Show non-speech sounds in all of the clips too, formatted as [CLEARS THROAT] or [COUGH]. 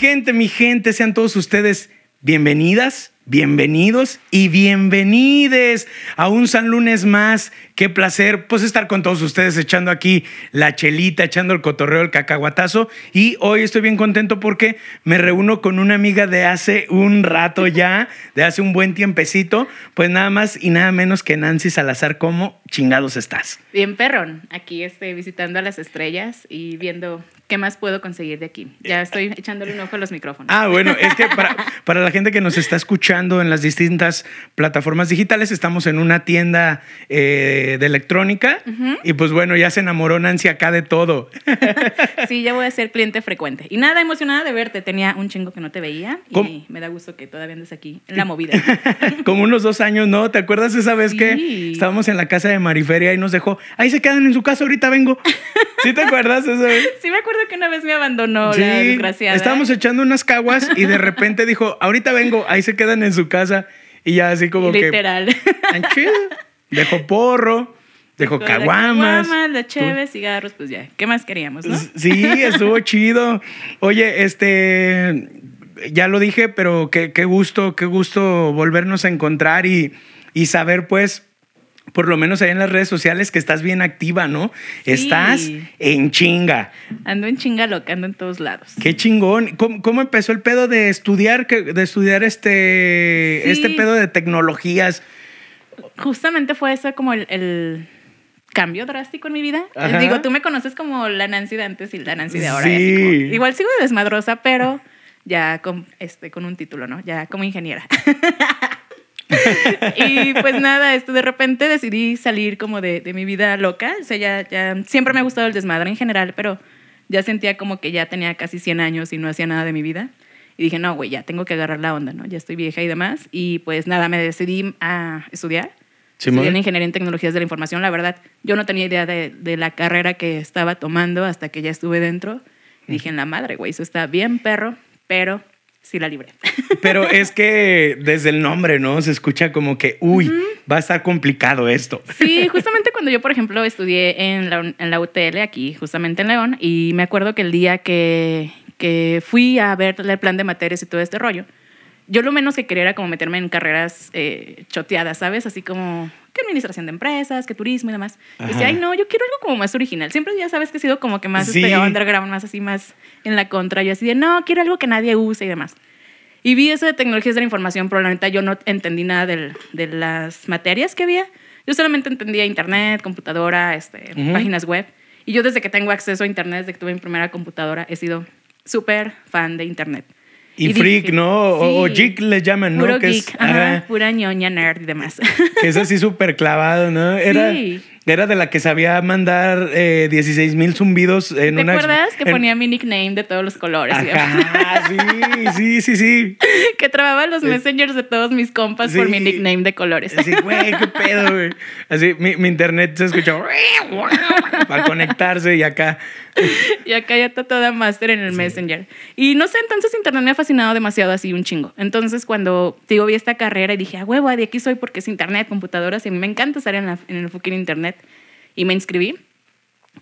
gente, mi gente, sean todos ustedes bienvenidas, bienvenidos y bienvenides a un San Lunes más. Qué placer, pues, estar con todos ustedes echando aquí la chelita, echando el cotorreo, el cacahuatazo. Y hoy estoy bien contento porque me reúno con una amiga de hace un rato ya, de hace un buen tiempecito. Pues nada más y nada menos que Nancy Salazar. ¿Cómo chingados estás? Bien, perrón. Aquí estoy visitando a las estrellas y viendo qué más puedo conseguir de aquí. Ya estoy echándole un ojo a los micrófonos. Ah, bueno, es que para, [LAUGHS] para la gente que nos está escuchando en las distintas plataformas digitales, estamos en una tienda eh, de electrónica y pues bueno, ya se enamoró Nancy acá de todo. [LAUGHS] sí, ya voy a ser cliente frecuente. Y nada, emocionada de verte. Tenía un chingo que no te veía y ¿Cómo? me da gusto que todavía andes aquí en la movida. [LAUGHS] Como unos dos años, ¿no? ¿Te acuerdas esa vez que estábamos en la casa de Mariferia y nos dejó, ahí se quedan en su casa, ahorita vengo? ¿Sí te acuerdas esa vez? sí, me acuerdo que una vez me abandonó la desgraciada. estábamos echando unas caguas y de [LAUGHS] repente dijo, ahorita vengo, ahí se quedan en su casa y ya así como que... Literal. "Tan chido". Dejó porro, dejó Con caguamas. caguama, la cheve, cigarros, pues ya. ¿Qué más queríamos, no? Sí, estuvo chido. Oye, este, ya lo dije, pero qué, qué gusto, qué gusto volvernos a encontrar y, y saber, pues, por lo menos ahí en las redes sociales que estás bien activa, ¿no? Sí. Estás en chinga. Ando en chinga loca, ando en todos lados. Qué chingón. ¿Cómo, cómo empezó el pedo de estudiar, de estudiar este, Sí. este pedo de tecnologías? Justamente fue eso como el, el cambio drástico en mi vida. Ajá. Digo, tú me conoces como la Nancy de antes y la Nancy de ahora. Sí. como- igual sigo de desmadrosa, pero ya con, este, con un título, ¿no? Ya como ingeniera. [LAUGHS] [LAUGHS] y pues nada, esto de repente decidí salir como de, de mi vida loca. O sea, ya, ya siempre me ha gustado el desmadre en general, pero ya sentía como que ya tenía casi 100 años y no hacía nada de mi vida. Y dije, no, güey, ya tengo que agarrar la onda, ¿no? Ya estoy vieja y demás. Y pues nada, me decidí a estudiar. Simón. Estudié en Ingeniería en Tecnologías de la Información. La verdad, yo no tenía idea de, de la carrera que estaba tomando hasta que ya estuve dentro. Y dije, en la madre, güey, eso está bien perro, pero sí la libré. [LAUGHS] Pero es que desde el nombre, ¿no? Se escucha como que, uy, va a estar complicado esto. Sí, [LAUGHS] justamente cuando yo, por ejemplo, estudié en la, en la UTL, aquí, justamente en León, y me acuerdo que el día que, que fui a ver el plan de materias y todo este rollo, yo lo menos que quería era como meterme en carreras eh, choteadas, ¿sabes? Así como que administración de empresas, que turismo y demás. Y decía, ay, no, yo quiero algo como más original. Siempre ya sabes que he sido como que más Sí. este, underground, más así, más en la contra. Yo así de, no, quiero algo que nadie use y demás. Y vi eso de tecnologías de la información, pero la neta yo no entendí nada del- de las materias que había. Yo solamente entendía internet, computadora, este, Ujú. páginas web. Y yo desde que tengo acceso a internet, desde que tuve mi primera computadora, he sido súper fan de internet. Y, Y freak, dije, ¿no? O, o sí. geek le llaman, ¿no? Puro que geek, es, ajá, ajá, pura ñoña nerd y demás. que es así [LAUGHS] súper clavado, ¿no? Era, Sí. Era de la que sabía mandar eh, 16 mil zumbidos en ¿Te una... acuerdas que en- ponía mi nickname de todos los colores? Ajá, sí, sí, sí, sí. [LAUGHS] que trababa los messengers de todos mis compas por mi nickname de colores. Así, güey, qué pedo, güey. Así, mi, mi internet se escuchó [LAUGHS] para conectarse y acá. Y acá ya está toda máster en el Messenger. Y no sé, entonces Internet me ha fascinado demasiado así un chingo. Entonces cuando, te digo, vi esta carrera y dije, a huevo, de aquí soy porque es Internet, computadoras, y a mí me encanta estar en, la- en el fucking Internet. Y me inscribí.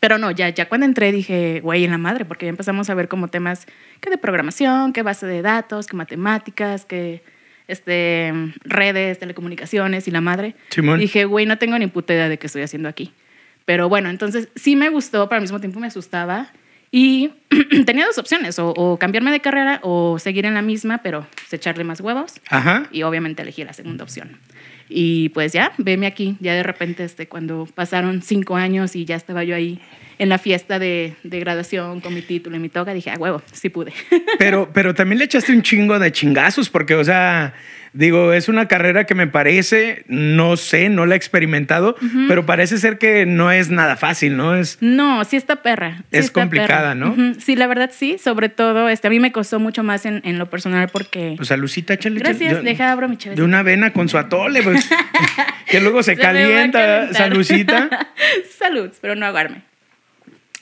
Pero no, ya, ya cuando entré dije, güey, en la madre, porque ya empezamos a ver como temas que de programación, que base de datos, que matemáticas, que este, redes, telecomunicaciones y la madre. Simón. Dije, güey, no tengo ni puta idea de qué estoy haciendo aquí. Pero bueno, entonces sí me gustó, pero al mismo tiempo me asustaba. Y [CLEARS THROAT] tenía dos opciones, o, o cambiarme de carrera o seguir en la misma, pero pues, echarle más huevos. Ajá. Y obviamente elegí la segunda opción. Y pues ya, veme aquí, ya de repente, este, cuando pasaron cinco años y ya estaba yo ahí en la fiesta de, de graduación con mi título y mi toga, dije, a huevo, sí pude. Pero, pero también le echaste un chingo de chingazos, porque, o sea, digo, es una carrera que me parece, no sé, no la he experimentado, pero parece ser que no es nada fácil, ¿no? Es. No, sí está perra. sí Es está complicada, ¿no? Sí, la verdad sí. Sobre todo, este, a mí me costó mucho más en, en lo personal porque... Pues salucita, échale. échale. Gracias, De- deja abro mi chévere. De una avena con su atole, pues. [LAUGHS] que luego se, calienta, calentar. salucita. [LAUGHS] Salud, pero no agarme.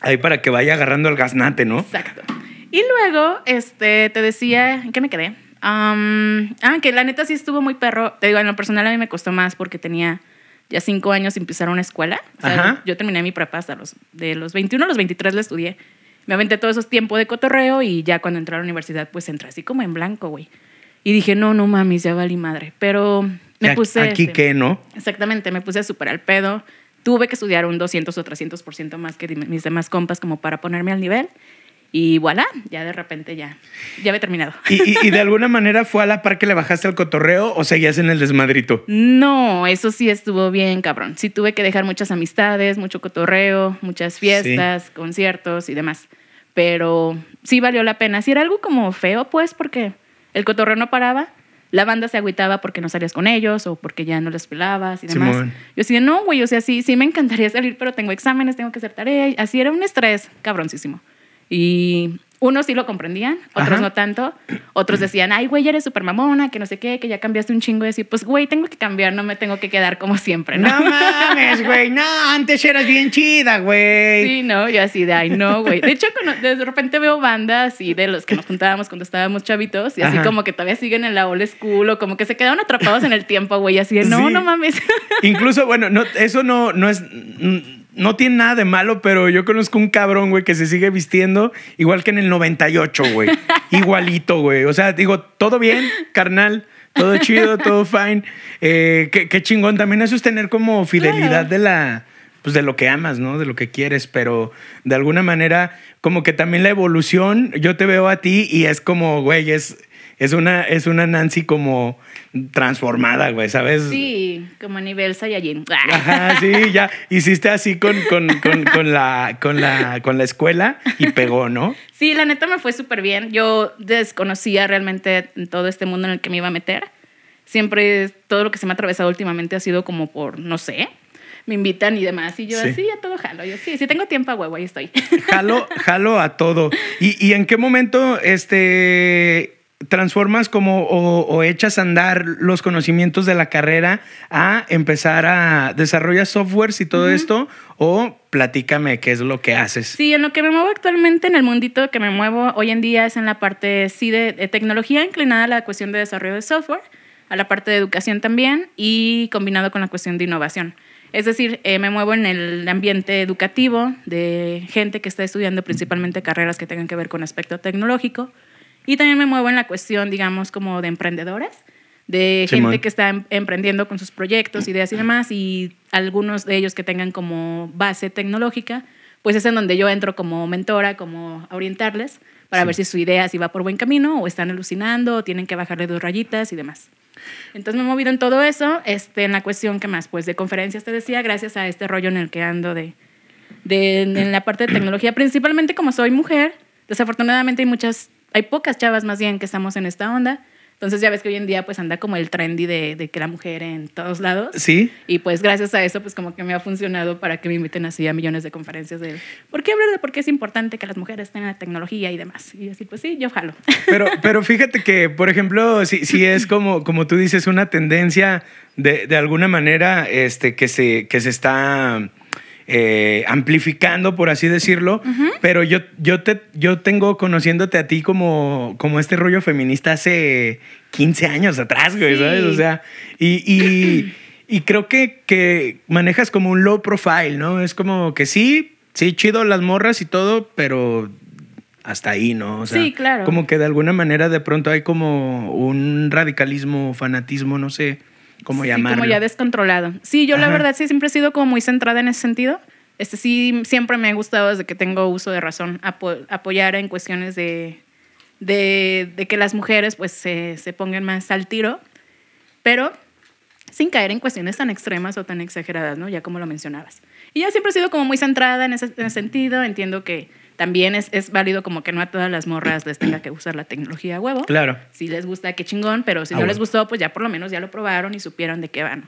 Ahí para que vaya agarrando el gaznate, ¿no? Exacto. Y luego, este, te decía, ¿en qué me quedé? Am, ah, que la neta sí estuvo muy perro. Te digo, en lo personal a mí me costó más porque tenía ya cinco años sin empezar una escuela. O sea, yo terminé mi prepa hasta los, de los 21 a los 23 la estudié. Me aventé todos esos tiempos de cotorreo y ya cuando entré a la universidad, pues entré así como en blanco, güey. Y dije, no, no mames, ya valí madre. Pero me puse... Aquí este, qué, ¿no? Exactamente, me puse súper al pedo. Tuve que estudiar un 200 o 300% más que mis demás compas como para ponerme al nivel. Y voilà, ya de repente ya, ya había terminado. ¿Y, y- y de alguna manera fue a la par que le bajaste al cotorreo o seguías en el desmadrito? No, eso sí estuvo bien, cabrón. Sí tuve que dejar muchas amistades, mucho cotorreo, muchas fiestas, conciertos y demás. Pero sí valió la pena. Sí era algo como feo, pues, porque el cotorreo no paraba. La banda se agüitaba porque no salías con ellos o porque ya no les pelabas y demás. Simón. Yo decía, no, güey, o sea, sí, sí me encantaría salir, pero tengo exámenes, tengo que hacer tarea. Así era un estrés cabroncísimo. Y unos sí lo comprendían, otros Ajá. no tanto. Otros decían, ay, güey, eres súper mamona, que no sé qué, que ya cambiaste un chingo. Y así, pues, güey, tengo que cambiar, no me tengo que quedar como siempre, ¿no? No mames, güey. No, antes eras bien chida, güey. Sí, no, yo así de, ay, no, güey. De hecho, cuando- de repente veo bandas y de los que nos juntábamos cuando estábamos chavitos y así Ajá. como que todavía siguen en la old school o como que se quedaron atrapados en el tiempo, güey, así de, no, Sí. no mames. Incluso, bueno, no, eso no, no es. No tiene nada de malo, pero yo conozco un cabrón, güey, que se sigue vistiendo igual que en el 98, güey. [LAUGHS] Igualito, güey. O sea, digo, todo bien, carnal. Todo chido, todo fine. Eh, qué, qué chingón. También eso es tener como fidelidad Claro. de la. Pues de lo que amas, ¿no? De lo que quieres, pero de alguna manera, como que también la evolución, yo te veo a ti y es como, güey, es, es, una, es una Nancy como transformada, güey, ¿sabes? Sí, como a nivel Saiyajin. Ajá, sí, ya hiciste así con, con, con, con la, con, la, con la escuela y pegó, ¿no? Sí, la neta me fue súper bien. Yo desconocía realmente todo este mundo en el que me iba a meter. Siempre todo lo que se me ha atravesado últimamente ha sido como por, no sé, me invitan y demás. Y yo Sí. así, a todo jalo. Yo sí, si tengo tiempo a huevo, ahí estoy. Jalo, jalo a todo. ¿Y, y en qué momento este, transformas como o, o echas a andar los conocimientos de la carrera a empezar a desarrollar softwares y todo esto? O platícame qué es lo que haces. Sí, en lo que me muevo actualmente, en el mundito que me muevo hoy en día es en la parte, sí, de, de tecnología, inclinada a la cuestión de desarrollo de software, a la parte de educación también y combinado con la cuestión de innovación. Es decir, eh, me muevo en el ambiente educativo de gente que está estudiando principalmente carreras que tengan que ver con aspecto tecnológico y también me muevo en la cuestión, digamos, como de emprendedores, de gente que está em- emprendiendo con sus proyectos, ideas y demás, y algunos de ellos que tengan como base tecnológica, pues es en donde yo entro como mentora, como a orientarles para Sí. ver si su idea si va por buen camino o están alucinando o tienen que bajarle dos rayitas y demás. Entonces me he movido en todo eso, este, en la cuestión que más, pues de conferencias te decía, gracias a este rollo en el que ando de, de en la parte de tecnología, principalmente como soy mujer, desafortunadamente hay muchas, hay pocas chavas más bien que estamos en esta onda. Entonces ya ves que hoy en día pues anda como el trendy de, de que la mujer en todos lados. ¿Sí? Y pues gracias a eso pues como que me ha funcionado para que me inviten así a millones de conferencias de ¿por qué hablar de por qué es importante que las mujeres tengan la tecnología y demás? Y así pues sí, yo jalo. [LAUGHS] Pero, pero fíjate que, por ejemplo, si, si es como, como tú dices, una tendencia de, de alguna manera este, que, se, que se está eh, amplificando, por así decirlo, pero yo, yo, te, yo tengo conociéndote a ti como, como este rollo feminista hace 15 años atrás, güey, Sí. ¿sabes? O sea, y... y [CLEARS THROAT] y creo que, que manejas como un low profile, ¿no? Es como que sí, sí, chido las morras y todo, pero hasta ahí, ¿no? O sea, Sí, claro. Como que de alguna manera de pronto hay como un radicalismo, fanatismo, no sé cómo Sí, llamarlo. como ya descontrolado. Sí, yo la verdad sí siempre he sido como muy centrada en ese sentido. Este sí siempre me ha gustado desde que tengo uso de razón apo- apoyar en cuestiones de, de, de que las mujeres pues se, se pongan más al tiro, pero sin caer en cuestiones tan extremas o tan exageradas, ¿no? Ya como lo mencionabas. Y yo siempre he sido como muy centrada en ese, en ese sentido. Entiendo que también es, es válido como que no a todas las morras les tenga que usar la tecnología a huevo. Claro. Si les gusta, qué chingón, pero si Ah, no bueno. les gustó, pues ya por lo menos ya lo probaron y supieron de qué van.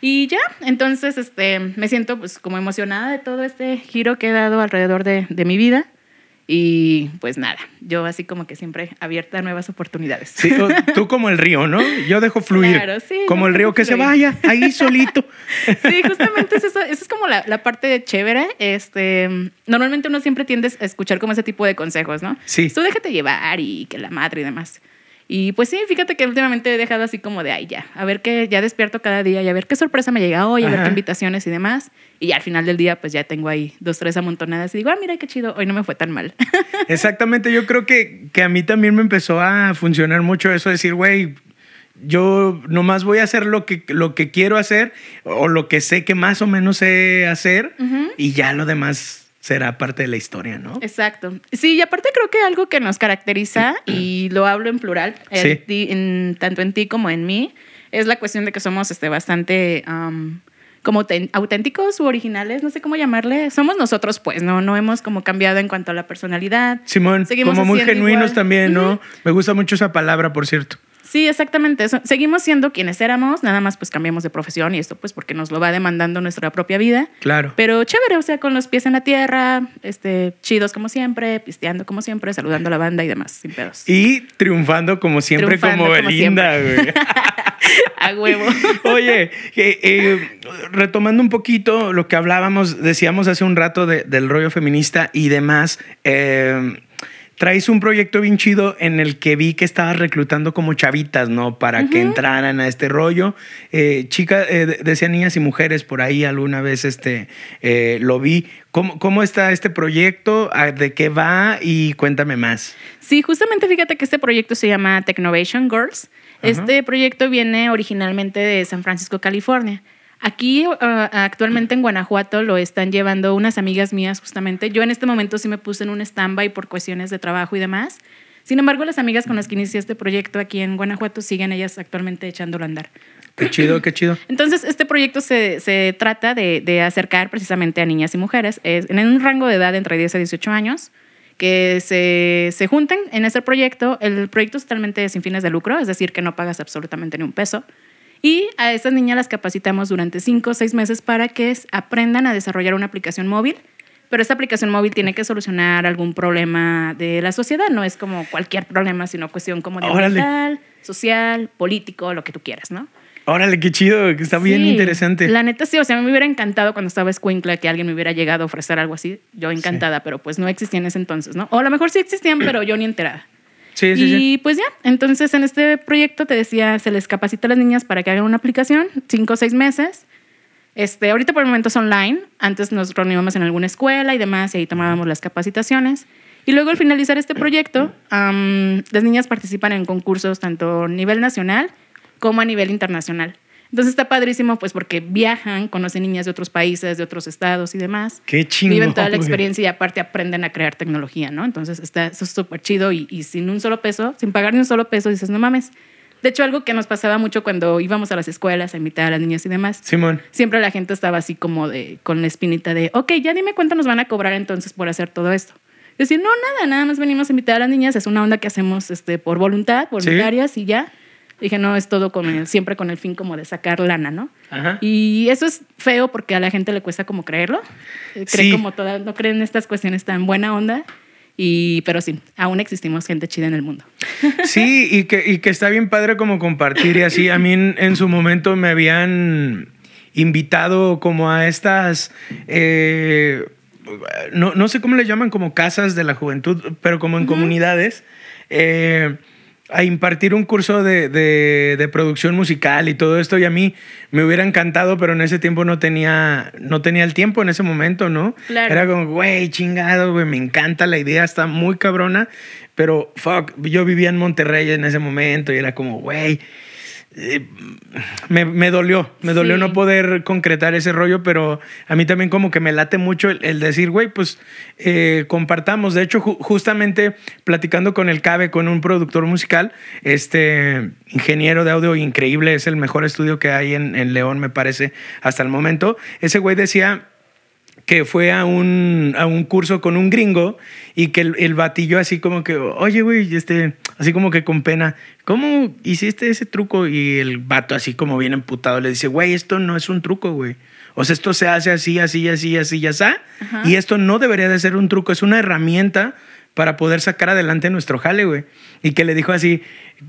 Y ya, entonces este, me siento pues como emocionada de todo este giro que he dado alrededor de, de mi vida. Y pues nada, yo así como que siempre abierta a nuevas oportunidades. Sí, [LAUGHS] tú como el río, ¿no? Yo dejo fluir. Claro, sí, como el río que se vaya, ahí solito. [LAUGHS] Sí, justamente es eso, esa es como la, la parte chévere. Este, normalmente uno siempre tiende a escuchar como ese tipo de consejos, ¿no? Sí. Tú déjate llevar y que la madre y demás. Y pues sí, fíjate que últimamente he dejado así como de, ay, ya, a ver qué, ya despierto cada día y a ver qué sorpresa me llega hoy, a ver qué invitaciones y demás. Y ya al final del día, pues ya tengo ahí dos, tres amontonadas y digo, ah, mira qué chido, hoy no me fue tan mal. [LAUGHS] Exactamente, yo creo que, que a mí también me empezó a funcionar mucho eso, decir, güey, yo nomás voy a hacer lo que, lo que quiero hacer o lo que sé que más o menos sé hacer y ya lo demás será parte de la historia, ¿no? Exacto. Sí, y aparte creo que algo que nos caracteriza, [CLEARS THROAT] y lo hablo en plural, Sí. ti- en- tanto en ti como en mí, es la cuestión de que somos este, bastante am, como ten- auténticos u originales, no sé cómo llamarle. Somos nosotros, pues, ¿no? No hemos como cambiado en cuanto a la personalidad. Simón, Seguimos como muy genuinos igual. también, ¿no? Me gusta mucho esa palabra, por cierto. Sí, exactamente. eso. Seguimos siendo quienes éramos, nada más pues cambiamos de profesión y esto pues porque nos lo va demandando nuestra propia vida. Claro. Pero chévere, o sea, con los pies en la tierra, este, chidos como siempre, pisteando como siempre, saludando a la banda y demás, sin pedos. Y triunfando como siempre, Triunfando como Belinda, güey. [LAUGHS] A huevo. [LAUGHS] Oye, eh, eh, retomando un poquito lo que hablábamos, decíamos hace un rato de- del rollo feminista y demás, eh, traes un proyecto bien chido en el que vi que estabas reclutando como chavitas, ¿no? Para que entraran a este rollo. Eh, chicas, eh, de- decía niñas y mujeres, por ahí alguna vez este, eh, lo vi. ¿Cómo, ¿Cómo está este proyecto? ¿A- ¿De qué va? Y cuéntame más. Sí, justamente fíjate que este proyecto se llama Technovation Girls. Este proyecto viene originalmente de San Francisco, California. Aquí uh, actualmente en Guanajuato lo están llevando unas amigas mías justamente. Yo en este momento sí me puse en un stand-by por cuestiones de trabajo y demás. Sin embargo, las amigas con las que inicié este proyecto aquí en Guanajuato siguen ellas actualmente echándolo a andar. Qué chido, qué chido. Entonces, este proyecto se, se trata de, de acercar precisamente a niñas y mujeres es- en un rango de edad entre 10 a 18 años que se, se junten en este proyecto. El proyecto es totalmente sin fines de lucro, es decir, que no pagas absolutamente ni un peso. Y a estas niñas las capacitamos durante 5 o 6 meses para que aprendan a desarrollar una aplicación móvil. Pero esta aplicación móvil tiene que solucionar algún problema de la sociedad, no es como cualquier problema, sino cuestión como de ambiental, social, político, lo que tú quieras, ¿no? Órale, qué chido, está bien interesante. La neta sí, o sea, me hubiera encantado cuando estaba escuincla que alguien me hubiera llegado a ofrecer algo así. Yo encantada, pero pues no existía en ese entonces, ¿no? O a lo mejor sí existían, pero yo ni enterada. Y pues ya, entonces en este proyecto te decía, se les capacita a las niñas para que hagan una aplicación, cinco o seis meses. Este, ahorita por el momento es online, antes nos reuníamos en alguna escuela y demás y ahí tomábamos las capacitaciones. Y luego al finalizar este proyecto, las niñas participan en concursos tanto a nivel nacional como a nivel internacional. Entonces está padrísimo pues porque viajan, conocen niñas de otros países, de otros estados y demás. Qué chingón, Viven toda la [LAUGHS] experiencia y aparte aprenden a crear tecnología, ¿no? Entonces está eso es súper chido y, y sin un solo peso, sin pagar ni un solo peso, dices, no mames. De hecho, algo que nos pasaba mucho cuando íbamos a las escuelas a invitar a las niñas y demás, Simón. siempre la gente estaba así como de, con la espinita de, ok, ya dime cuánto nos van a cobrar entonces por hacer todo esto. Decir, no, nada, nada más venimos a invitar a las niñas, es una onda que hacemos este, por voluntad, voluntarias y ya. Dije, no, es todo con el- siempre con el fin como de sacar lana, ¿no? Ajá. Y eso es feo porque a la gente le cuesta como creerlo. Eh, Cree Sí. como toda, no creen estas cuestiones tan buena onda. Y, pero sí, aún existimos gente chida en el mundo. [LAUGHS] Sí, y que, y que está bien padre como compartir y así. A mí en, en su momento me habían invitado como a estas, eh, no, no sé cómo le llaman, como casas de la juventud, pero como en comunidades, eh, a impartir un curso de, de- de producción musical y todo esto. Y a mí me hubiera encantado, pero en ese tiempo no tenía, no tenía el tiempo en ese momento, ¿no? Claro. Era como, güey, chingado, güey, me encanta la idea, está muy cabrona, pero fuck, yo vivía en Monterrey en ese momento y era como, güey, eh, me, me dolió, me dolió Sí. no poder concretar ese rollo, pero a mí también como que me late mucho el, el decir, güey, pues eh, compartamos. De hecho, ju- justamente platicando con el Cabe, con un productor musical, este ingeniero de audio increíble, es el mejor estudio que hay en, en León, me parece, hasta el momento. Ese güey decía que fue a un, a un curso con un gringo y que el, el batillo así como que, oye, güey, este, así como que con pena, ¿cómo hiciste ese truco? Y el vato así como bien emputado le dice, güey, esto no es un truco, güey. O sea, esto se hace así, así, así, así, ya está. Y esto no debería de ser un truco, es una herramienta para poder sacar adelante nuestro jale, güey. Y que le dijo así,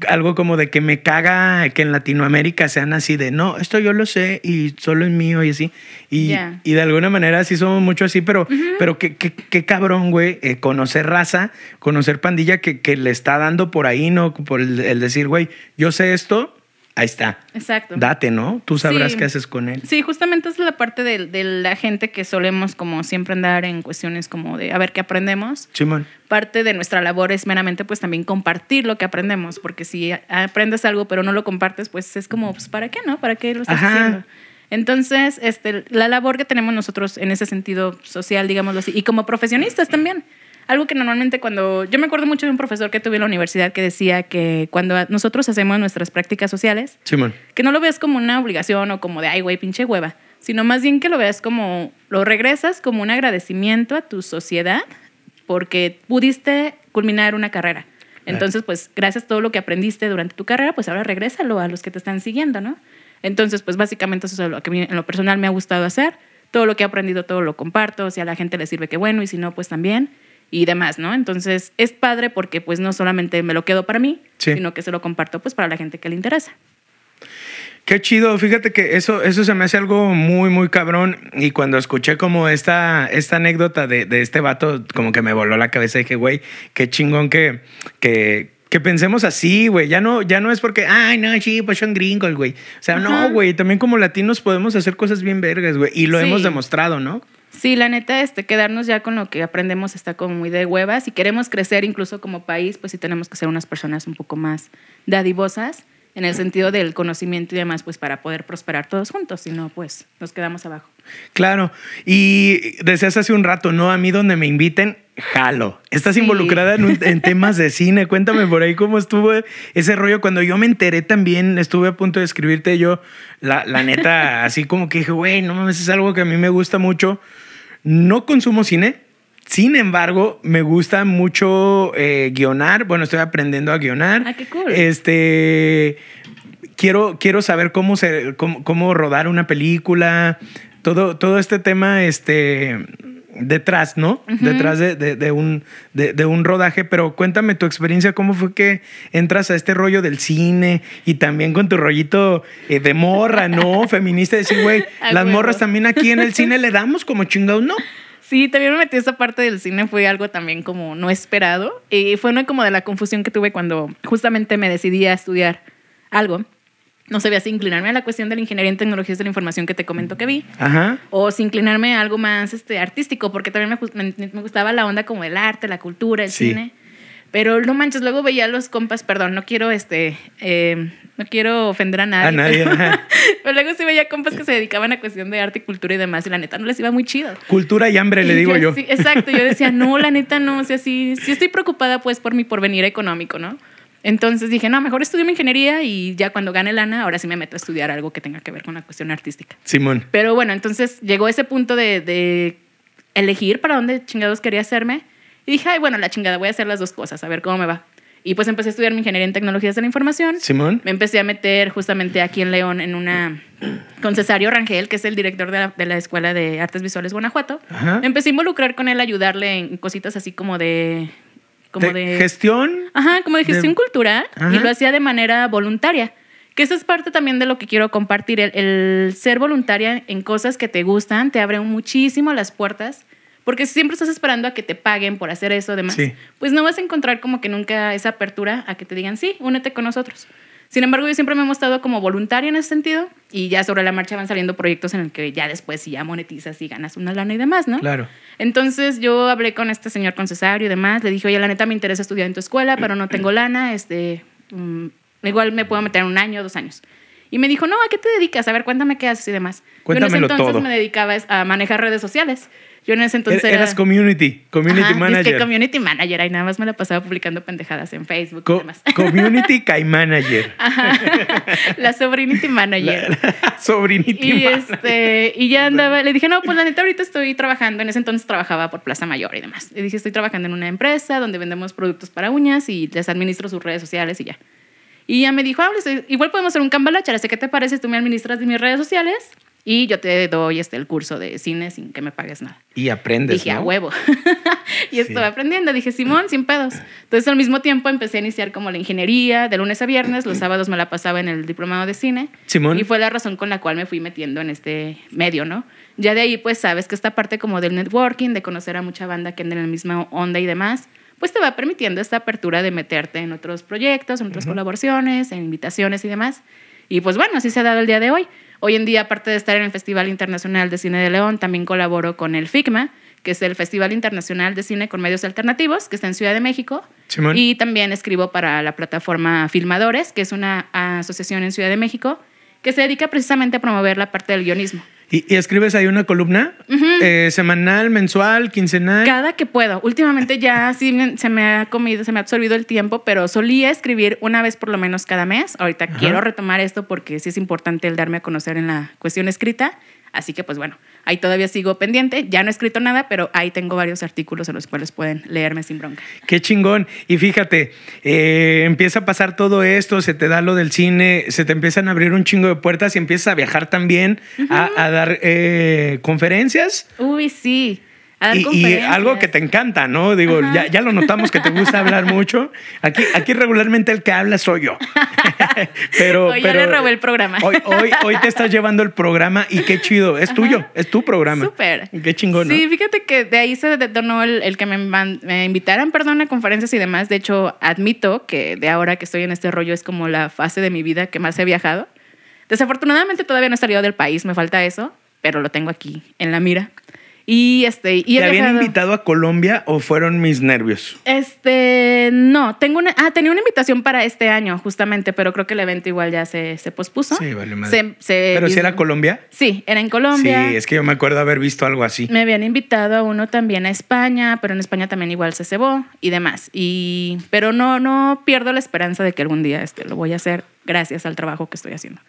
algo como de que me caga que en Latinoamérica sean así de, no, esto yo lo sé y solo es mío y así. Y, y de alguna manera sí somos mucho así, pero, pero qué, qué, qué cabrón, güey, eh, conocer raza, conocer pandilla que, que le está dando por ahí, ¿no? Por el, el decir, güey, yo sé esto, ahí está. Exacto. Date, ¿no? Tú sabrás Sí. qué haces con él. Sí, justamente es la parte de, de la gente que solemos como siempre andar en cuestiones como de a ver qué aprendemos. Simón. Parte de nuestra labor es meramente pues también compartir lo que aprendemos, porque si aprendes algo pero no lo compartes, pues es como, pues ¿para qué no? ¿Para qué lo estás Ajá. haciendo? Entonces, este, la labor que tenemos nosotros en ese sentido social, digámoslo así, y como profesionistas también. Algo que normalmente cuando... Yo me acuerdo mucho de un profesor que tuve en la universidad que decía que cuando a- nosotros hacemos nuestras prácticas sociales, Simón. que no lo veas como una obligación o como de, ay, güey, pinche hueva, sino más bien que lo veas como, lo regresas como un agradecimiento a tu sociedad porque pudiste culminar una carrera. Entonces, pues, gracias a todo lo que aprendiste durante tu carrera, pues ahora regrésalo a los que te están siguiendo, ¿no? Entonces, pues, básicamente eso es lo que a mí, en lo personal me ha gustado hacer. Todo lo que he aprendido, todo lo comparto. Si a la gente le sirve, que bueno, y si no, pues también. Y demás, ¿no? Entonces, es padre porque, pues, no solamente me lo quedo para mí, Sí. sino que se lo comparto, pues, para la gente que le interesa. Qué chido, fíjate que eso, eso se me hace algo muy, muy cabrón. Y cuando escuché como esta, esta anécdota de, de este vato, como que me voló la cabeza y dije, güey, qué chingón que, que, que pensemos así, güey. Ya no, ya no es porque, ay, no, sí, pues son gringos, güey. O sea, Ajá. no, güey, también como latinos podemos hacer cosas bien vergas, güey. Y lo Sí. hemos demostrado, ¿no? Sí, la neta, este, quedarnos ya con lo que aprendemos está como muy de hueva. Si queremos crecer incluso como país, pues sí tenemos que ser unas personas un poco más dadivosas en el sentido del conocimiento y demás, pues para poder prosperar todos juntos. Si no, pues nos quedamos abajo. Claro. Y decías hace un rato, ¿no? A mí donde me inviten, jalo. Estás Sí. involucrada en, un- en temas de cine. Cuéntame por ahí cómo estuvo ese rollo. Cuando yo me enteré también, estuve a punto de escribirte yo, la, la neta, así como que dije, güey, no mames, es algo que a mí me gusta mucho. No consumo cine. Sin embargo, me gusta mucho eh, guionar. Bueno, estoy aprendiendo a guionar. Ah, qué cool. Este, quiero, quiero saber cómo, se, cómo, cómo rodar una película, todo, todo este tema este, detrás, ¿no? Detrás de, de- de un, de, de un rodaje, pero cuéntame tu experiencia, cómo fue que entras a este rollo del cine y también con tu rollito eh, de morra, ¿no? [LAUGHS] Feminista, decir, güey, las huevo. morras también aquí en el cine le damos como chingados, ¿no? Sí, también me metí esa parte del cine, fue algo también como no esperado. Y fue una como de la confusión que tuve cuando justamente me decidí a estudiar algo. No sabía si inclinarme a la cuestión de la ingeniería en tecnologías de la información que te comento que vi. Ajá. o si inclinarme a algo más este, artístico, porque también me, me- me gustaba la onda como el arte, la cultura, el Sí. cine. Pero no manches, luego veía a los compas, perdón, no quiero este, eh, no quiero ofender a nadie. A nadie, Pero, [LAUGHS] ajá. pero luego sí veía compas que se dedicaban a cuestión de arte y cultura y demás, y la neta no les iba muy chido. Cultura y hambre, le digo yo. sí, exacto, yo decía, no, la neta no, o sea, sí, sí estoy preocupada pues por mi porvenir económico, ¿no? Entonces dije, no, mejor estudio mi ingeniería y ya cuando gane lana, ahora sí me meto a estudiar algo que tenga que ver con la cuestión artística. Simón. Pero bueno, entonces llegó ese punto de, de elegir para dónde chingados quería hacerme. Y dije, ay, bueno, la chingada, voy a hacer las dos cosas, a ver cómo me va. Y pues empecé a estudiar mi ingeniería en tecnologías de la información. Simón. Me empecé a meter justamente aquí en León en una con Cesario Rangel, que es el director de la, de la Escuela de Artes Visuales Guanajuato. Ajá. Me empecé a involucrar con él, ayudarle en cositas así como de... Como de Gestión. Ajá, como de gestión de- cultural Ajá. y lo hacía de manera voluntaria. Que esa es parte también de lo que quiero compartir. El, el ser voluntaria en cosas que te gustan te abre muchísimo las puertas. Porque si siempre estás esperando a que te paguen por hacer eso, demás, Sí. pues no vas a encontrar como que nunca esa apertura a que te digan, sí, únete con nosotros. Sin embargo, yo siempre me he mostrado como voluntaria en ese sentido y ya sobre la marcha van saliendo proyectos en el que ya después si ya monetizas y ganas una lana y demás, ¿no? Claro. Entonces yo hablé con este señor concesario y demás, le dije, oye, la neta me interesa estudiar en tu escuela, pero no tengo lana, este, mm, igual me puedo meter un año, dos años. Y me dijo, no, ¿a qué te dedicas? A ver, cuéntame qué haces y demás. Cuéntamelo yo en ese entonces todo. me dedicaba a manejar redes sociales. Yo en ese entonces Er- era... Eras community, community Ajá, manager. dizque community manager, ahí nada más me la pasaba publicando pendejadas en Facebook y Co- demás. [LAUGHS] community Kai Manager. la sobrinity manager. Sobrinity Y, manager. este, y ya andaba, le dije, no, pues la neta ahorita estoy trabajando, en ese entonces trabajaba por Plaza Mayor y demás. Le dije, estoy trabajando en una empresa donde vendemos productos para uñas y les administro sus redes sociales y ya. Y ya me dijo, ah, igual podemos hacer un cambalache, ¿qué te parece? Tú me administras de mis redes sociales y yo te doy este, el curso de cine sin que me pagues nada. Y aprendes. Dije, ¿no? a huevo. [LAUGHS] y estuve aprendiendo. Dije, Simón, sin pedos. Entonces, al mismo tiempo empecé a iniciar como la ingeniería de lunes a viernes. Los sábados me la pasaba en el diplomado de cine. Simón. Y fue la razón con la cual me fui metiendo en este medio, ¿no? Ya de ahí, pues, sabes que esta parte como del networking, de conocer a mucha banda que anda en la misma onda y demás, pues te va permitiendo esta apertura de meterte en otros proyectos, en otras colaboraciones, en invitaciones y demás. Y pues bueno, así se ha dado el día de hoy. Hoy en día, aparte de estar en el Festival Internacional de Cine de León, también colaboro con el FICMA, que es el Festival Internacional de Cine con Medios Alternativos, que está en Ciudad de México. Simón. Y también escribo para la plataforma Filmadores, que es una asociación en Ciudad de México, que se dedica precisamente a promover la parte del guionismo. ¿Y, y escribes ahí una columna? Eh, ¿Semanal, mensual, quincenal? Cada que puedo. Últimamente ya [LAUGHS] sí se me ha comido, se me ha absorbido el tiempo, pero solía escribir una vez por lo menos cada mes. Ahorita Ajá. quiero retomar esto porque sí es importante el darme a conocer en la cuestión escrita. Así que pues bueno, ahí todavía sigo pendiente. Ya no he escrito nada, pero ahí tengo varios artículos en los cuales pueden leerme sin bronca. Qué chingón. Y fíjate, eh, empieza a pasar todo esto, se te da lo del cine, se te empiezan a abrir un chingo de puertas y empiezas a viajar también, a, a dar eh, conferencias. Uy, sí. A dar Y, y algo que te encanta, ¿no? Digo, Ajá. ya, ya lo notamos que te gusta hablar mucho. Aquí, aquí regularmente el que habla soy yo. [LAUGHS] pero, Hoy ya pero le robé el programa. Hoy, hoy, hoy te estás llevando el programa y qué chido. Es tuyo, es tu programa. Súper. Qué chingón, ¿no? Sí, fíjate que de ahí se detonó el, el que me, me invitaran, perdón, a conferencias y demás. De hecho, admito que de ahora que estoy en este rollo es como la fase de mi vida que más he viajado. Desafortunadamente todavía no he salido del país, me falta eso, pero lo tengo aquí en la mira. Y este, y ¿Te habían viajado- invitado a Colombia o fueron mis nervios? Este, no, tengo una, ah, tenía una invitación para este año justamente, pero creo que el evento igual ya se, se pospuso. Sí, vale madre. Se- se- ¿Pero si era Colombia? Sí, era en Colombia. Sí, es que yo me acuerdo haber visto algo así. Me habían invitado a uno también a España, pero en España también igual se cebó y demás. Y, pero no, no pierdo la esperanza de que algún día este, lo voy a hacer gracias al trabajo que estoy haciendo.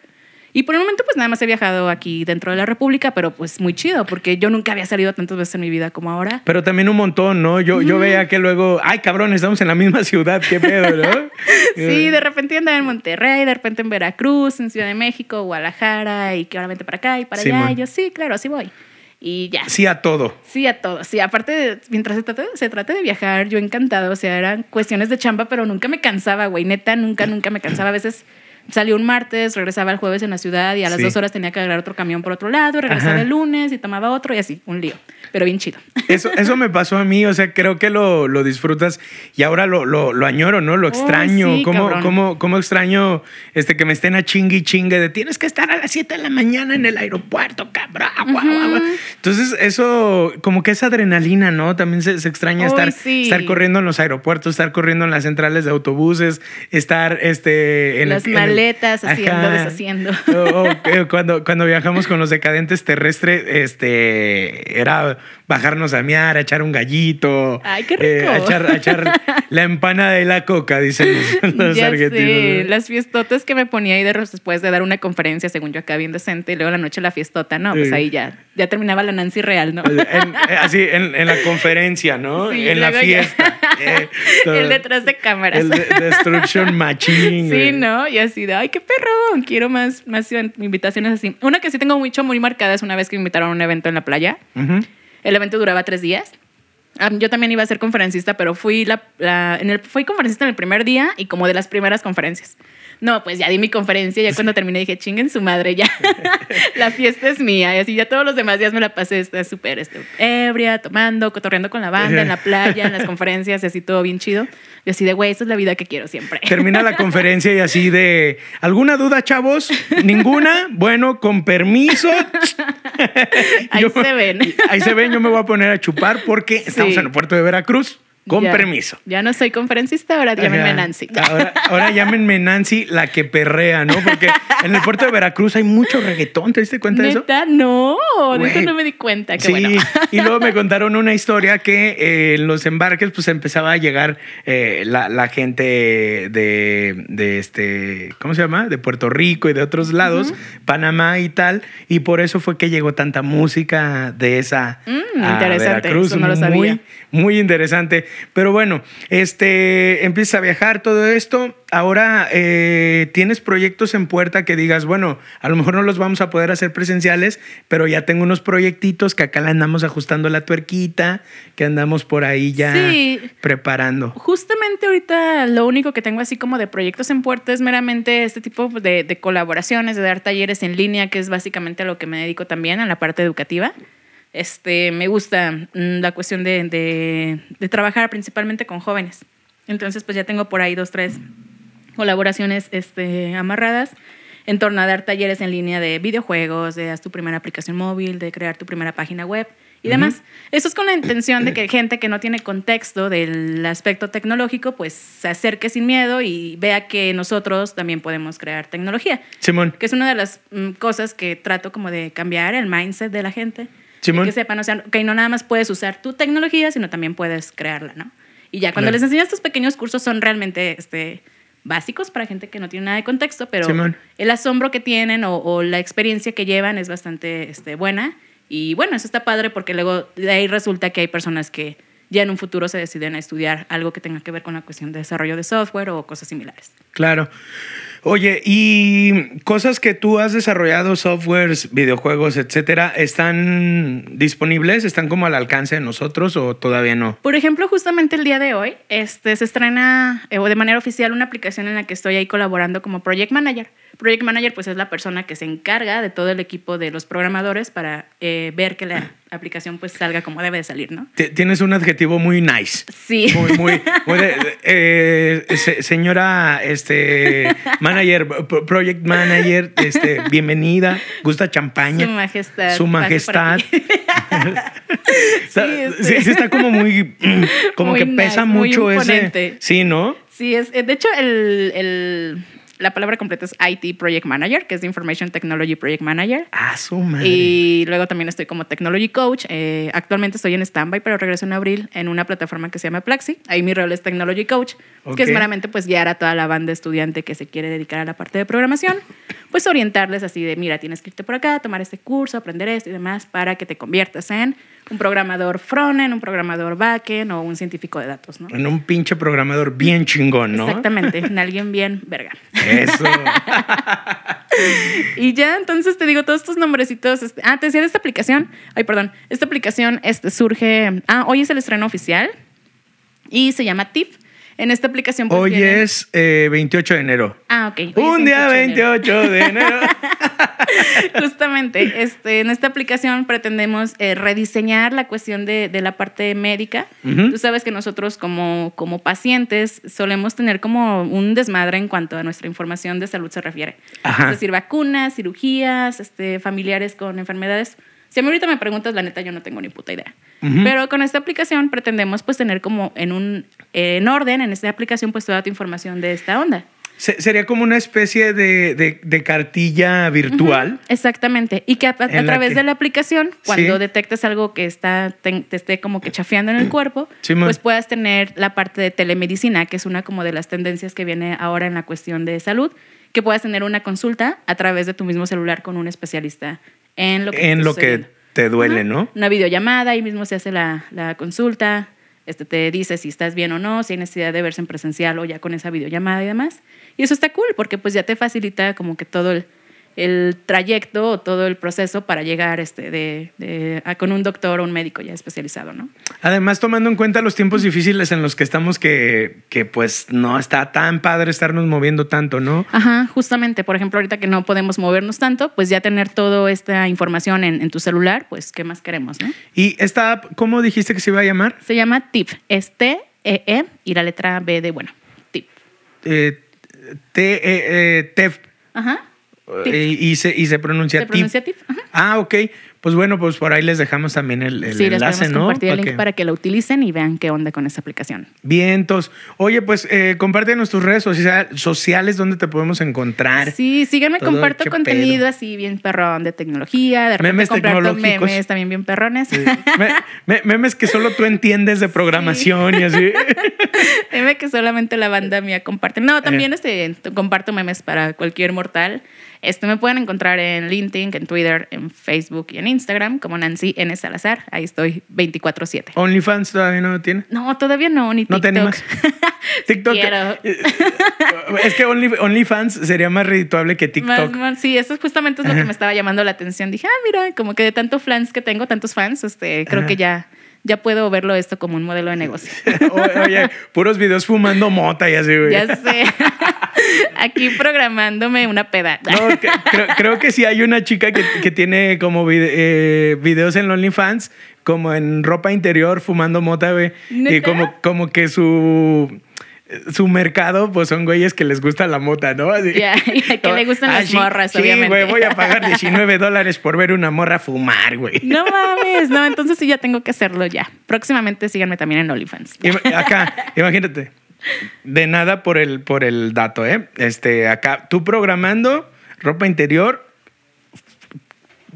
Y por el momento pues nada más he viajado aquí dentro de la República, pero pues muy chido, porque yo nunca había salido tantas veces en mi vida como ahora. Pero también un montón, ¿no? Yo, yo veía que luego, ay, cabrón, estamos en la misma ciudad, qué pedo, ¿no? [LAUGHS] [LAUGHS] Sí, de repente andaba en Monterrey, de repente en Veracruz, en Ciudad de México, Guadalajara, y que ahora vente para acá y para allá. Y yo, sí, claro, así voy. Y ya. Sí a todo. Sí, a todo. Sí, aparte, de- mientras se trate, se trate de viajar, yo encantada. O sea, eran cuestiones de chamba, pero nunca me cansaba, güey. Neta, nunca, nunca me cansaba. A veces salía un martes, regresaba el jueves en la ciudad y a las Sí. dos horas tenía que agarrar otro camión por otro lado, regresaba Ajá. el lunes y tomaba otro y así, un lío. Pero bien chido. [LAUGHS] Eso, eso me pasó a mí, o sea, creo que lo, lo disfrutas y ahora lo, lo, lo añoro, ¿no? Lo extraño. sí, ¿Cómo, cómo, cómo extraño este, que me estén a chingue y chingue de tienes que estar a las 7 de la mañana en el aeropuerto, cabrón. guau, guau, guau". Entonces, eso, como que esa adrenalina, ¿no? También se, se extraña estar, sí. estar corriendo en los aeropuertos, estar corriendo en las centrales de autobuses, estar este, en el- Las en el- maletas, haciendo, Ajá. deshaciendo. O- o, eh, cuando, cuando viajamos con los decadentes terrestres, este, era bajarnos a miar, a echar un gallito. Ay, qué eh, rico. a, echar, a echar [LAUGHS] la empanada de la coca, dicen los, [LAUGHS] ya argentinos. sé, las fiestotas que me ponía ahí de, después de dar una conferencia, según yo acá bien decente, y luego la noche la fiestota, no, pues ahí ya, ya terminaba la Nancy real, ¿no? En- así, en, en la conferencia, ¿no? [LAUGHS] Sí, en la fiesta. eh, todo. el detrás de cámaras. El de- Destruction Machine. Sí. ¿no? Y así de, ay, qué perro, quiero más, más invitaciones así. Una que sí tengo mucho, muy marcada es una vez que me invitaron a un evento en la playa. Ujú. El evento duraba tres días. Ah, Yo también iba a ser conferencista, pero fui, la, la- en el, fui conferencista en el primer día y como de las primeras conferencias. No, pues ya di mi conferencia, ya cuando terminé dije, chinguen su madre, ya. [LAUGHS] la fiesta es mía. Y así ya todos los demás días me la pasé súper este, ebria, tomando, cotorreando con la banda, en la playa, en las [LAUGHS] conferencias, y así todo bien chido. Y así de, güey, esa es la vida que quiero siempre. Termina la conferencia y así de, ¿alguna duda, chavos? ¿Ninguna? Bueno, con permiso. [LAUGHS] Ahí Yo- se ven. Ahí se ven, yo me voy a poner a chupar porque estamos en el puerto de Veracruz. Con Ya- permiso. Ya no soy conferencista, ahora llámenme. Nancy. Ahora, ahora llámenme Nancy la que perrea, ¿no? Porque en el puerto de Veracruz hay mucho reggaetón, ¿te diste cuenta de eso? Neta, no, de eso no me di cuenta. Qué sí, bueno. [LAUGHS] y luego me contaron una historia que eh, en los embarques pues empezaba a llegar eh, la, la gente de, de este, ¿cómo se llama? De Puerto Rico y de otros lados, Panamá y tal, y por eso fue que llegó tanta música de esa Mm, a interesante, Veracruz. eso no lo sabía. Muy, muy interesante. Pero bueno, este, empiezas a viajar, todo esto. Ahora eh, tienes proyectos en puerta que digas, bueno, a lo mejor no los vamos a poder hacer presenciales, pero ya tengo unos proyectitos que acá le andamos ajustando la tuerquita, que andamos por ahí ya Sí. preparando. Justamente ahorita lo único que tengo así como de proyectos en puerta es meramente este tipo de, de colaboraciones, de dar talleres en línea, que es básicamente a lo que me dedico también, a la parte educativa. Este, me gusta mm, la cuestión de, de- de trabajar principalmente con jóvenes. Entonces, pues ya tengo por ahí dos, tres colaboraciones este, amarradas en torno a dar talleres en línea de videojuegos, de haz tu primera aplicación móvil, de crear tu primera página web y demás. Eso es con la intención de que gente que no tiene contexto del aspecto tecnológico, pues se acerque sin miedo y vea que nosotros también podemos crear tecnología, Simón, que es una de las mm, cosas que trato como de cambiar el mindset de la gente. Simón. que sepan, o sea, que no nada más puedes usar tu tecnología, sino también puedes crearla, ¿no? Y ya cuando Claro. les enseñas estos pequeños cursos son realmente este, básicos para gente que no tiene nada de contexto, pero Simón. el asombro que tienen o, o la experiencia que llevan es bastante este, buena. Y bueno, eso está padre porque luego de ahí resulta que hay personas que ya en un futuro se deciden a estudiar algo que tenga que ver con la cuestión de desarrollo de software o cosas similares. claro. Oye, y cosas que tú has desarrollado, softwares, videojuegos, etcétera, ¿están disponibles? ¿Están como al alcance de nosotros o todavía no? Por ejemplo, justamente el día de hoy este, se estrena eh, de manera oficial una aplicación en la que estoy ahí colaborando como Project Manager. Project Manager pues es la persona que se encarga de todo el equipo de los programadores para eh, ver que la [CLEARS THROAT] aplicación pues salga como debe de salir, ¿no? Tienes un adjetivo muy nice. Sí. Muy, muy, [LAUGHS] muy de- de- eh, se- señora, este, manager, pro- project manager, este, bienvenida, gusta champaña. Su majestad. Su majestad. Está- [LAUGHS] Sí, este- sí está como muy, como Muy que pesa nice, muy mucho ese. Sí, ¿no? Sí, es, eh, de hecho, el, el- la palabra completa es IT Project Manager, que es Information Technology Project Manager. Ah, su madre. Y luego también estoy como Technology Coach. Eh, actualmente estoy en standby, pero regreso en abril en una plataforma que se llama Plaxi. Ahí mi rol es Technology Coach, que es meramente pues guiar a toda la banda estudiante que se quiere dedicar a la parte de programación. [LAUGHS] Pues orientarles así de, mira, tienes que irte por acá, tomar este curso, aprender esto y demás para que te conviertas en un programador frontend, un programador backend o un científico de datos, ¿no? En un pinche programador bien chingón, ¿no? Exactamente, en alguien bien verga. Eso. [LAUGHS] Y ya, entonces te digo todos estos nombrecitos. este- ah, te decía de esta aplicación. Ay, perdón. Esta aplicación este, surge. Ah, hoy es el estreno oficial y se llama TIP. En esta aplicación. pues, Hoy vienen- es eh, 28 de enero. Ah, ok. Hoy Un día 28 de enero. 28 de enero. [LAUGHS] Justamente, este, en esta aplicación pretendemos eh, rediseñar la cuestión de, de la parte médica. Tú sabes que nosotros como, como pacientes solemos tener como un desmadre en cuanto a nuestra información de salud se refiere. Ajá. Es decir, vacunas, cirugías, este, familiares con enfermedades. Si a mí ahorita me preguntas, la neta, yo no tengo ni puta idea. Ujú. Pero con esta aplicación pretendemos pues tener como en un en orden, en esta aplicación, pues toda tu información de esta onda. Se- Sería como una especie de, de- de cartilla virtual. Exactamente. Y que a, través que- de la aplicación, cuando Sí. detectes algo que está, te, te esté como que chafeando en el cuerpo, pues puedas tener la parte de telemedicina, que es una como de las tendencias que viene ahora en la cuestión de salud, que puedas tener una consulta a través de tu mismo celular con un especialista en lo que, En esté lo que te duele, Ajá. ¿no? Una videollamada, ahí mismo se hace la, la consulta, este te dice si estás bien o no, si hay necesidad de verse en presencial o ya con esa videollamada y demás. Y eso está cool porque pues ya te facilita como que todo el, el trayecto o todo el proceso para llegar este, de, de- a- con un doctor o un médico ya especializado, ¿no? Además, tomando en cuenta los tiempos difíciles en los que estamos, que, que pues no está tan padre estarnos moviendo tanto, ¿no? Ajá, justamente, por ejemplo, ahorita que no podemos movernos tanto, pues ya tener toda esta información en, en tu celular, pues ¿qué más queremos, no? Y esta app, ¿cómo dijiste que se iba a llamar? Se llama TIP, es T-E-E y la letra B de, bueno, TIP. Eh, T, eh, eh, TEF. Ajá. Tip. Eh, y, se, y se pronuncia ¿Se TIP. pronuncia TIP? Ajá. Ah, ok. Pues bueno, pues por ahí les dejamos también el, el sí, les enlace, podemos ¿no? compartir el link para que lo utilicen y vean qué onda con esta aplicación. Vientos. Oye, pues eh, compártenos tus redes socia- sociales donde te podemos encontrar. Sí, síganme, Todo comparto contenido pedo. así bien perrón de tecnología, de Memes tecnológicos. memes también bien perrones. Sí. Me- me- memes que solo tú entiendes de [LAUGHS] programación y así. [LAUGHS] Dime que solamente la banda mía comparte. No, también este, comparto memes para cualquier mortal. Este, me pueden encontrar en LinkedIn, en Twitter, en Facebook y en Instagram como Nancy N. Salazar. Ahí estoy 24-7. ¿OnlyFans todavía no tiene? No, todavía no, ni TikTok. ¿No te animas? TikTok. Quiero. Es que Only- OnlyFans sería más redituable que TikTok. Más, más- sí, eso justamente es lo que me estaba llamando la atención. Dije, ah, mira, como que de tanto fans que tengo, tantos fans, este, creo Ajá. que ya, ya puedo verlo esto como un modelo de negocio. [LAUGHS] Oye, puros videos fumando mota y así, güey. ya sé. [LAUGHS] Aquí programándome una peda. No, que- creo, creo que sí hay una chica que, que tiene como vide- eh, videos en OnlyFans, como en ropa interior, fumando mota, güey. Y como, como que su, su mercado, pues son güeyes que les gusta la mota, ¿no? Así. Ya, y a que le gustan las sí, morras, sí, obviamente. güey, voy a pagar 19 dólares por ver una morra fumar, güey. No mames, no, entonces sí ya tengo que hacerlo ya. Próximamente síganme también en OnlyFans. Acá, imagínate. De nada por el, por el dato, ¿eh? Este, acá, tú programando, ropa interior,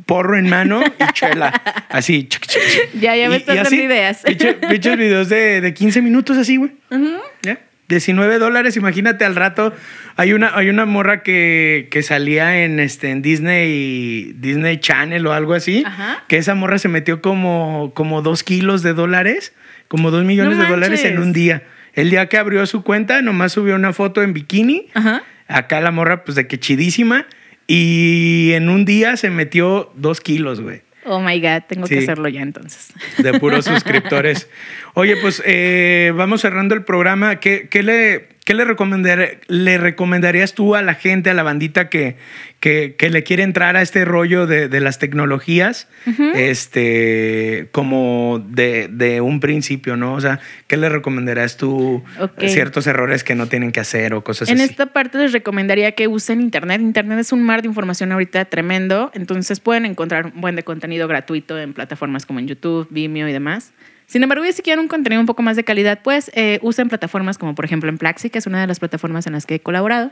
porro en mano y [LAUGHS] chela. Así. chic, chic. Ya, ya me estás dando ideas. Pinches videos de, de 15 minutos así, güey. Ujú. ¿Ya? 19 dólares, imagínate al rato. Hay una, hay una morra que, que salía en, este, en Disney, Disney Channel o algo así. Ajá. Que esa morra se metió como, como dos kilos de dólares, como dos millones No de dólares en un día. El día que abrió su cuenta, nomás subió una foto en bikini. Ajá. Acá la morra, pues de que chidísima. Y en un día se metió dos kilos, güey. Oh my God, tengo que hacerlo ya entonces. de puros [LAUGHS] suscriptores. Oye, pues eh, vamos cerrando el programa. ¿Qué, qué le, qué le, recomendar- le recomendarías tú a la gente, a la bandita que, que, que le quiere entrar a este rollo de, de las tecnologías? Este, como de, de un principio, ¿no? O sea, ¿qué le recomendarías tú ciertos errores que no tienen que hacer o cosas En así? esta parte les recomendaría que usen Internet. Internet es un mar de información ahorita tremendo, entonces pueden encontrar un buen de contenido gratuito en plataformas como en YouTube, Vimeo y demás. Sin embargo, si quieren un contenido un poco más de calidad, pues eh, usen plataformas como por ejemplo en Plaxi, que es una de las plataformas en las que he colaborado.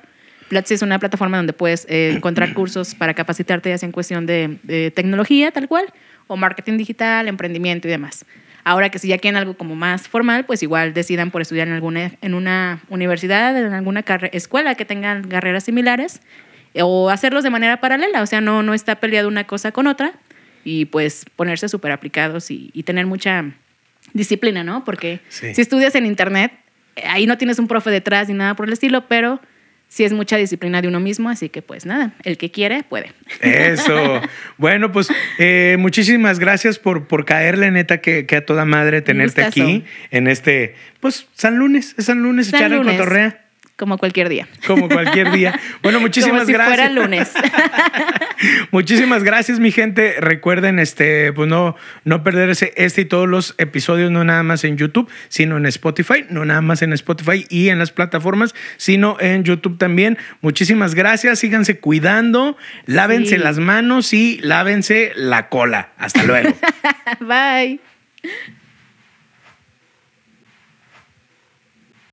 Platzi es una plataforma donde puedes eh, encontrar cursos para capacitarte ya sea en cuestión de, de tecnología tal cual, o marketing digital, emprendimiento y demás. Ahora que si ya quieren algo como más formal, pues igual decidan por estudiar en, alguna, en una universidad, en alguna escuela que tengan carreras similares, o hacerlos de manera paralela, o sea, no, no está peleado una cosa con otra, y pues ponerse súper aplicados y, y tener mucha disciplina, ¿no? Porque Sí. si estudias en internet, ahí no tienes un profe detrás ni nada por el estilo, pero sí es mucha disciplina de uno mismo, así que pues nada, el que quiere puede. Eso. [LAUGHS] Bueno, pues eh, muchísimas gracias por, por caerle, neta, que, que a toda madre tenerte aquí en este, pues, San Lunes, es San Lunes, San echar cotorrea, Como cualquier día. como cualquier día. Bueno, [LAUGHS] muchísimas Como si gracias. fuera lunes. [LAUGHS] Muchísimas gracias, mi gente. Recuerden, este, pues no, no perderse este y todos los episodios, no nada más en YouTube, sino en Spotify, no nada más en Spotify y en las plataformas, sino en YouTube también. Muchísimas gracias. Síganse cuidando, lávense Sí. las manos y lávense la cola. Hasta luego. [LAUGHS] Bye.